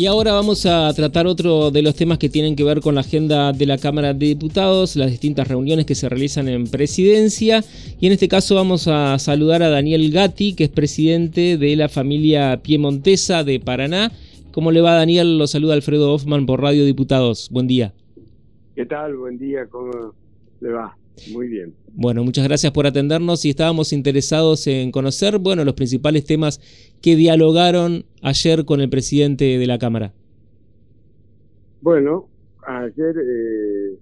Y ahora vamos a tratar otro de los temas que tienen que ver con la agenda de la Cámara de Diputados, las distintas reuniones que se realizan en presidencia. Y en este caso vamos a saludar a Daniel Gatti, que es presidente de la familia Piemontesa de Paraná. ¿Cómo le va Daniel? Lo saluda Alfredo Hoffman por Radio Diputados. Buen día. ¿Qué tal? Buen día, ¿cómo le va? Muy bien. Bueno, muchas gracias por atendernos y estábamos interesados en conocer, bueno, los principales temas que dialogaron ayer con el presidente de la Cámara. Bueno, ayer eh,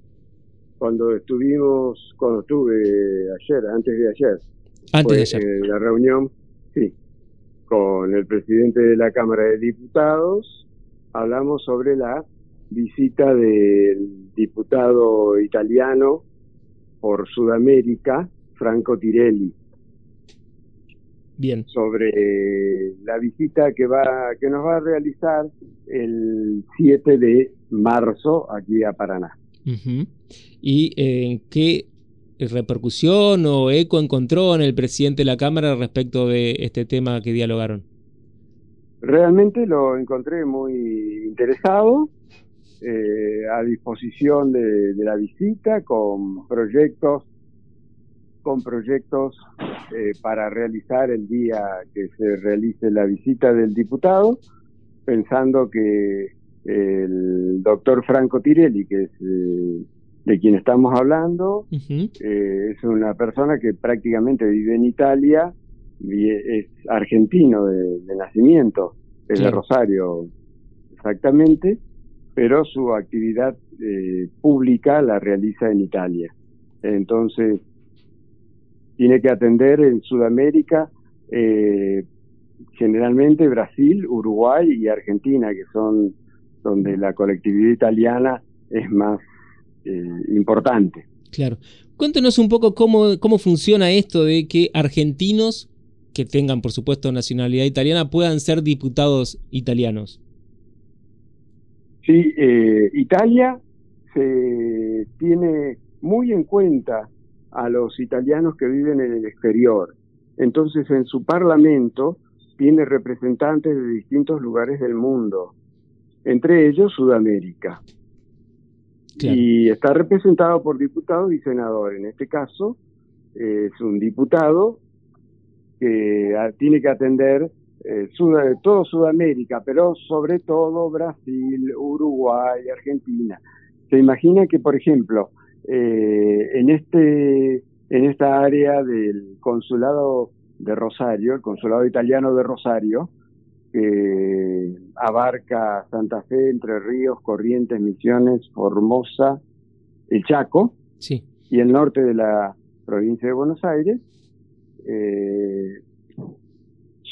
cuando estuvimos, cuando estuve ayer, antes de ayer, antes de ayer, eh, la reunión, sí, con el presidente de la Cámara de Diputados, hablamos sobre la visita del diputado italiano por Sudamérica, Franco Tirelli. Bien. Sobre la visita que va que nos va a realizar el 7 de marzo aquí a Paraná. ¿Y eh, qué repercusión o eco encontró en el presidente de la Cámara respecto de este tema que dialogaron? Realmente lo encontré muy interesado, eh, a disposición de, la visita con proyectos con proyectos eh, para realizar el día que se realice la visita del diputado, pensando que el doctor Franco Tirelli, que es eh, de quien estamos hablando, es una persona que prácticamente vive en Italia, y es argentino de, nacimiento, es de Rosario exactamente, pero su actividad eh, pública la realiza en Italia. Entonces, tiene que atender en Sudamérica eh, generalmente Brasil, Uruguay y Argentina, que son donde la colectividad italiana es más eh, importante. Claro. Cuéntenos un poco cómo, cómo funciona esto de que argentinos que tengan, por supuesto, nacionalidad italiana puedan ser diputados italianos. Sí, eh, Italia se tiene muy en cuenta a los italianos que viven en el exterior. Entonces, en su parlamento tiene representantes de distintos lugares del mundo, entre ellos Sudamérica. Y está representado por diputados y senadores. En este caso, es un diputado que tiene que atender eh, todo Sudamérica, pero sobre todo Brasil, Uruguay, Argentina. Se imagina que, por ejemplo, eh, en este en esta área del consulado de Rosario, el consulado italiano de Rosario, que abarca Santa Fe, Entre Ríos, Corrientes, Misiones, Formosa, el Chaco sí. y el norte de la provincia de Buenos Aires, eh,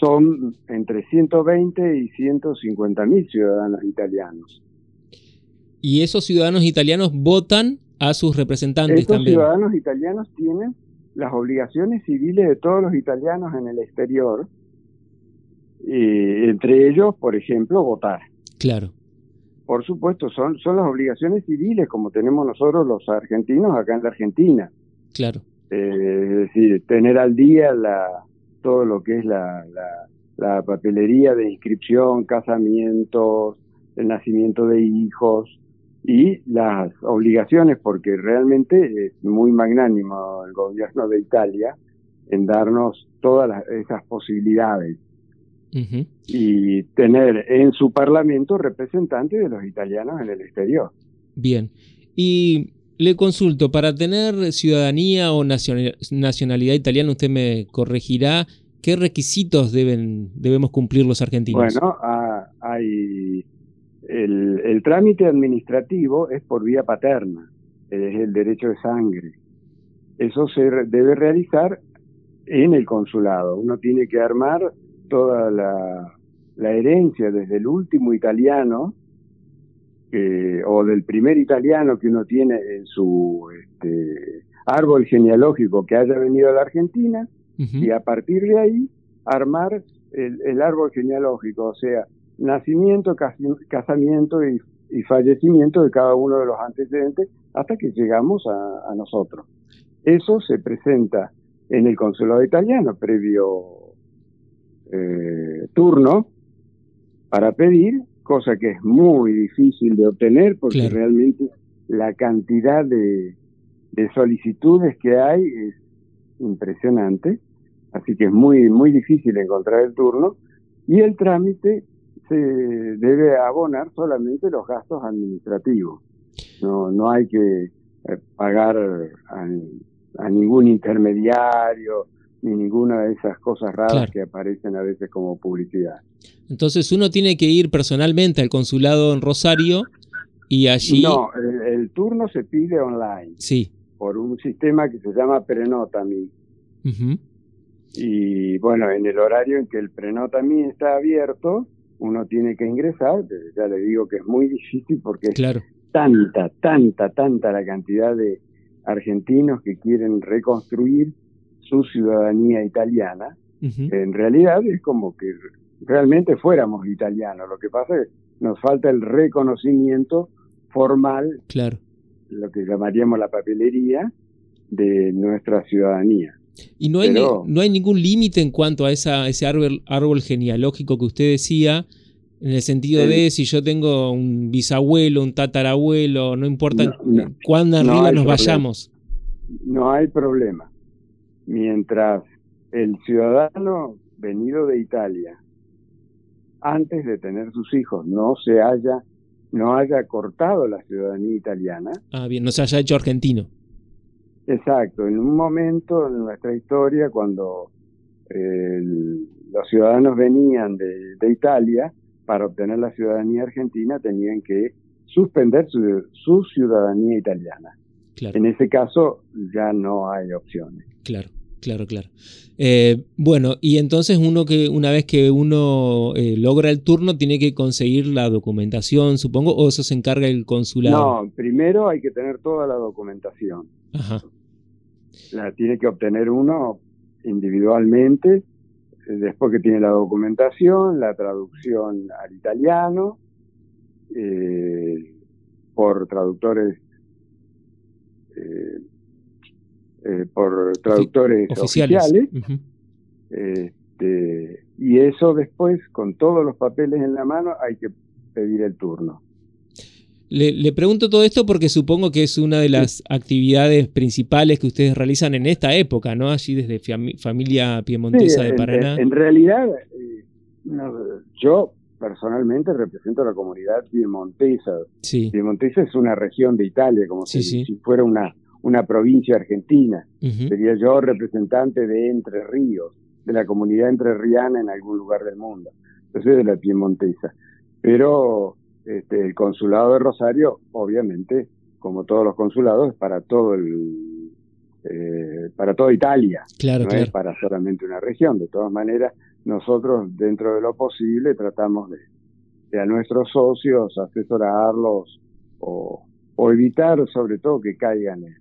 son entre 120 y 150 mil ciudadanos italianos. ¿Y esos ciudadanos italianos votan a sus representantes Estos también? ciudadanos italianos tienen las obligaciones civiles de todos los italianos en el exterior, entre ellos, por ejemplo, votar. Claro. Por supuesto, son, son las obligaciones civiles como tenemos nosotros los argentinos acá en la Argentina. Claro. Eh, es decir, tener al día la, todo lo que es la, la, papelería de inscripción, casamientos, el nacimiento de hijos y las obligaciones, porque realmente es muy magnánimo el gobierno de Italia en darnos todas esas posibilidades. Y tener en su parlamento representantes de los italianos en el exterior. Bien. Y le consulto, para tener ciudadanía o nacionalidad italiana, usted me corregirá, ¿qué requisitos deben, debemos cumplir los argentinos? Bueno, ah, hay el, trámite administrativo es por vía paterna, es el derecho de sangre. Eso se debe realizar en el consulado. Uno tiene que armar toda la herencia desde el último italiano o del primer italiano que uno tiene en su este, árbol genealógico que haya venido a la Argentina y a partir de ahí armar el, árbol genealógico, o sea, nacimiento, casamiento y, fallecimiento de cada uno de los antecedentes hasta que llegamos a, nosotros. Eso se presenta en el consulado italiano previo eh, turno para pedir cosa que es muy difícil de obtener porque realmente la cantidad de, de solicitudes que hay es impresionante, así que es muy, muy difícil encontrar el turno y el trámite se debe abonar solamente los gastos administrativos. No, no hay que eh, pagar a, ningún intermediario ni ninguna de esas cosas raras que aparecen a veces como publicidad. Entonces uno tiene que ir personalmente al consulado en Rosario y allí... No, el, turno se pide online. Sí. Por un sistema que se llama Prenotami. Y bueno, en el horario en que el Prenotami está abierto, uno tiene que ingresar, ya le digo que es muy difícil porque claro. es tanta, tanta, tanta la cantidad de argentinos que quieren reconstruir su ciudadanía italiana. En realidad es como que realmente fuéramos italianos. Lo que pasa es que nos falta el reconocimiento formal, claro. lo que llamaríamos la papelería, de nuestra ciudadanía. Y no hay, no hay ningún límite en cuanto a esa, ese árbol, árbol genealógico que usted decía, en el sentido de si yo tengo un bisabuelo, un tatarabuelo, no importa cuándo arriba nos vayamos. No hay problema. Mientras el ciudadano venido de Italia, antes de tener sus hijos, no se haya, no haya cortado la ciudadanía italiana. Ah, bien, no se haya hecho argentino. Exacto, en un momento en nuestra historia, cuando los ciudadanos venían de, Italia, para obtener la ciudadanía argentina tenían que suspender su, ciudadanía italiana. En ese caso ya no hay opciones. Claro. Claro, claro. Eh, bueno, y entonces uno que una vez que uno eh, logra el turno tiene que conseguir la documentación, supongo, o eso se encarga el consulado. No, primero hay que tener toda la documentación. Ajá la tiene que obtener uno individualmente, después que tiene la documentación, la traducción al italiano, eh, por traductores eh, por traductores oficiales, este, y eso después con todos los papeles en la mano hay que pedir el turno. Le, pregunto todo esto porque supongo que es una de las actividades principales que ustedes realizan en esta época, ¿no? Allí desde familia piemontesa de Paraná. En, realidad, eh, yo personalmente represento a la comunidad piemontesa. Sí. Piemontesa es una región de Italia, como si, fuera una, una provincia argentina. Sería yo representante de Entre Ríos, de la comunidad entrerriana en algún lugar del mundo. Yo soy de la piemontesa. Pero este, el consulado de Rosario, obviamente, como todos los consulados, es para todo el eh, para toda Italia, claro, no es para solamente una región. De todas maneras, nosotros dentro de lo posible tratamos de, a nuestros socios asesorarlos o, evitar sobre todo que caigan en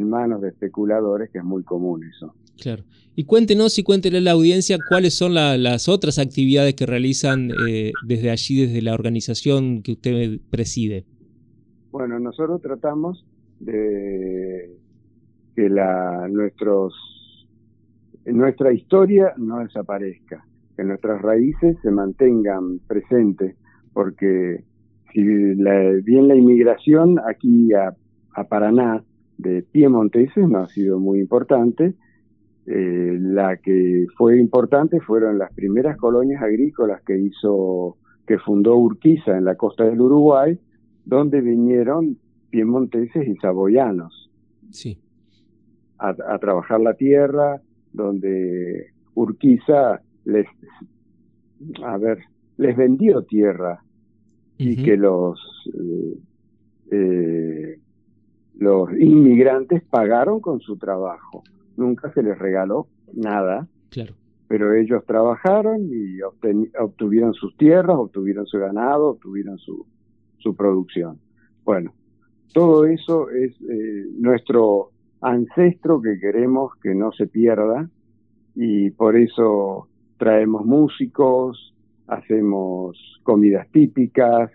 manos de especuladores, que es muy común eso. Claro. Y cuéntenos y cuéntenle a la audiencia cuáles son las otras actividades que realizan eh, desde allí, desde la organización que usted preside. Bueno, nosotros tratamos de que la, nuestros, nuestra historia no desaparezca, que nuestras raíces se mantengan presentes, porque si bien la inmigración aquí a, a Paraná de piemonteses no ha sido muy importante, eh, la que fue importante fueron las primeras colonias agrícolas que hizo, que fundó Urquiza en la costa del Uruguay, donde vinieron piemonteses y saboyanos sí. a, trabajar la tierra, donde Urquiza les, a ver, les vendió tierra y que los eh, eh, los inmigrantes pagaron con su trabajo nunca se les regaló nada. Claro. Pero ellos trabajaron y obtuvieron sus tierras, obtuvieron su ganado, obtuvieron su, su producción. Bueno, todo eso es eh, nuestro ancestro que queremos que no se pierda y por eso traemos músicos, hacemos comidas típicas,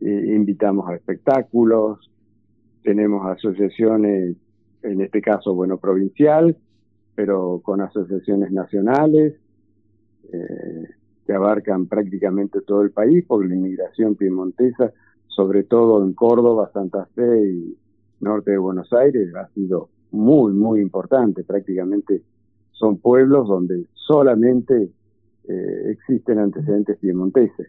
eh, invitamos a espectáculos, tenemos asociaciones en este caso, bueno, provincial, pero con asociaciones nacionales. Eh, que abarcan prácticamente todo el país, porque la inmigración piemontesa, sobre todo en Córdoba, Santa Fe y norte de Buenos Aires, ha sido muy, muy importante. Prácticamente son pueblos donde solamente eh, existen antecedentes piemonteses.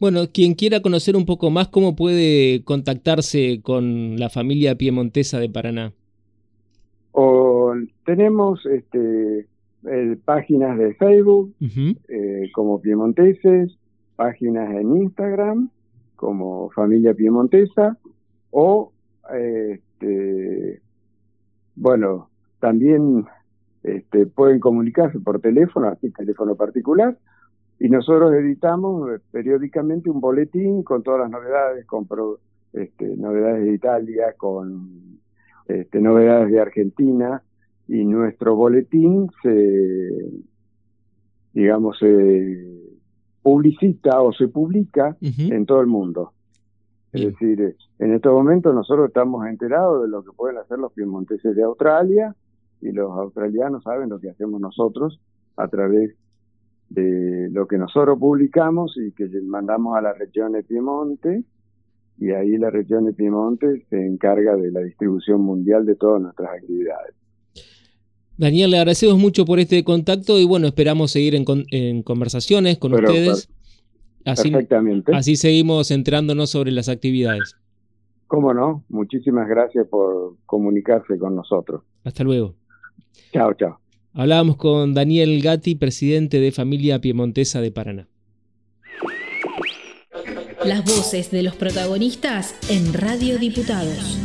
Bueno, quien quiera conocer un poco más, ¿cómo puede contactarse con la familia piemontesa de Paraná? O, tenemos este, páginas de Facebook eh, como Piemonteses, páginas en Instagram como Familia Piemontesa o este, bueno, también este, pueden comunicarse por teléfono, así teléfono particular, y nosotros editamos eh, periódicamente un boletín con todas las novedades, con este, novedades de Italia, con este, novedades de Argentina, y nuestro boletín se, digamos, se publicita o se publica en todo el mundo. Es decir, en estos momentos nosotros estamos enterados de lo que pueden hacer los piemonteses de Australia y los australianos saben lo que hacemos nosotros a través de lo que nosotros publicamos y que mandamos a la región de Piemonte y ahí la región de Piemonte se encarga de la distribución mundial de todas nuestras actividades. Daniel, le agradecemos mucho por este contacto y bueno, esperamos seguir en, conversaciones con ustedes. Así, Perfectamente. Así seguimos enterándonos sobre las actividades. Cómo no, muchísimas gracias por comunicarse con nosotros. Hasta luego. Chao, chao. Hablábamos con Daniel Gatti, presidente de Familia Piemontesa de Paraná. Las voces de los protagonistas en Radio Diputados.